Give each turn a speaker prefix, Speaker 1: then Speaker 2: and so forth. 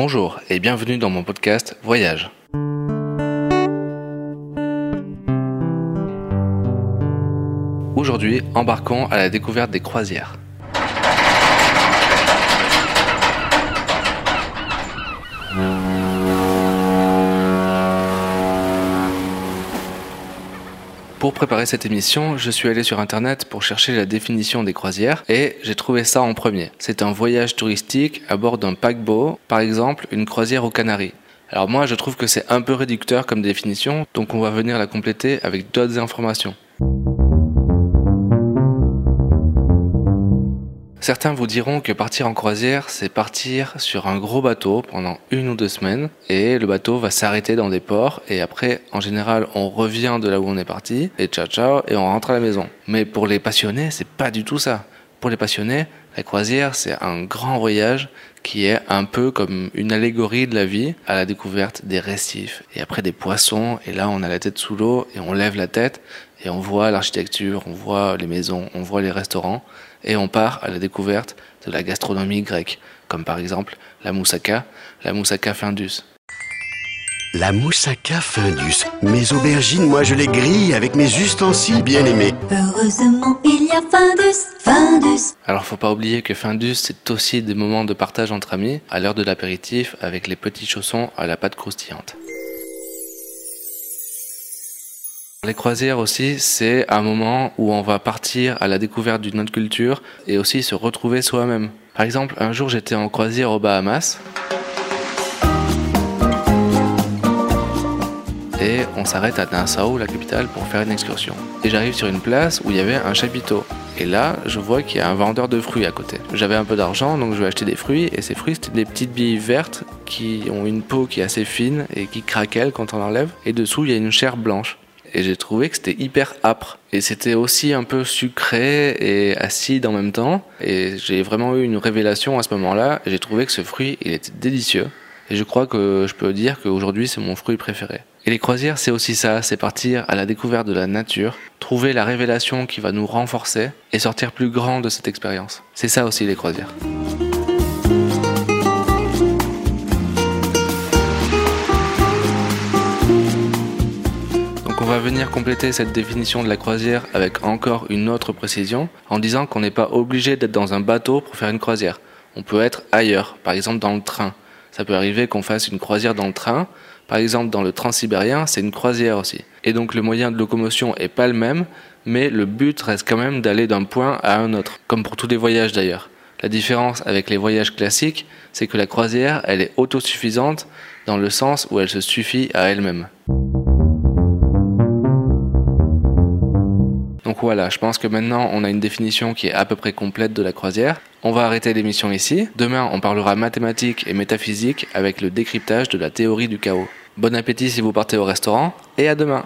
Speaker 1: Bonjour et bienvenue dans mon podcast Voyage. Aujourd'hui, embarquons à la découverte des croisières. Pour préparer cette émission, je suis allé sur internet pour chercher la définition des croisières et j'ai trouvé ça en premier. C'est un voyage touristique à bord d'un paquebot, par exemple une croisière aux Canaries. Alors moi je trouve que c'est un peu réducteur comme définition, donc on va venir la compléter avec d'autres informations. Certains vous diront que partir en croisière, c'est partir sur un gros bateau pendant une ou deux semaines et le bateau va s'arrêter dans des ports et après, en général, on revient de là où on est parti et ciao ciao et on rentre à la maison. Mais pour les passionnés, c'est pas du tout ça. Pour les passionnés, la croisière, c'est un grand voyage qui est un peu comme une allégorie de la vie à la découverte des récifs et après des poissons et là on a la tête sous l'eau et on lève la tête et on voit l'architecture, on voit les maisons, on voit les restaurants et on part à la découverte de la gastronomie grecque, comme par exemple la moussaka, la moussaka findus.
Speaker 2: La moussaka findus. Mes aubergines, moi je les grille avec mes ustensiles bien aimés.
Speaker 3: Heureusement, il y a Findus, Findus.
Speaker 1: Alors faut pas oublier que findus c'est aussi des moments de partage entre amis à l'heure de l'apéritif avec les petits chaussons à la pâte croustillante. Les croisières aussi, c'est un moment où on va partir à la découverte d'une autre culture et aussi se retrouver soi-même. Par exemple, un jour j'étais en croisière aux Bahamas et on s'arrête à Nassau, la capitale, pour faire une excursion. Et j'arrive sur une place où il y avait un chapiteau. Et là, je vois qu'il y a un vendeur de fruits à côté. J'avais un peu d'argent, donc je vais acheter des fruits. Et ces fruits, c'était des petites billes vertes qui ont une peau qui est assez fine et qui craquelle quand on l'enlève. Et dessous, il y a une chair blanche et j'ai trouvé que c'était hyper âpre. Et c'était aussi un peu sucré et acide en même temps. Et j'ai vraiment eu une révélation à ce moment-là. J'ai trouvé que ce fruit, il était délicieux. Et je crois que je peux dire qu'aujourd'hui, c'est mon fruit préféré. Et les croisières, c'est aussi ça, c'est partir à la découverte de la nature, trouver la révélation qui va nous renforcer et sortir plus grand de cette expérience. C'est ça aussi les croisières. Donc on va venir compléter cette définition de la croisière avec encore une autre précision en disant qu'on n'est pas obligé d'être dans un bateau pour faire une croisière. On peut être ailleurs, par exemple dans le train. Ça peut arriver qu'on fasse une croisière dans le train. Par exemple, dans le transsibérien, c'est une croisière aussi. Et donc le moyen de locomotion est pas le même, mais le but reste quand même d'aller d'un point à un autre, comme pour tous les voyages d'ailleurs. La différence avec les voyages classiques, c'est que la croisière, elle est autosuffisante dans le sens où elle se suffit à elle-même. Voilà, je pense que maintenant on a une définition qui est à peu près complète de la croisière. On va arrêter l'émission ici. Demain, on parlera mathématiques et métaphysique avec le décryptage de la théorie du chaos. Bon appétit si vous partez au restaurant et à demain.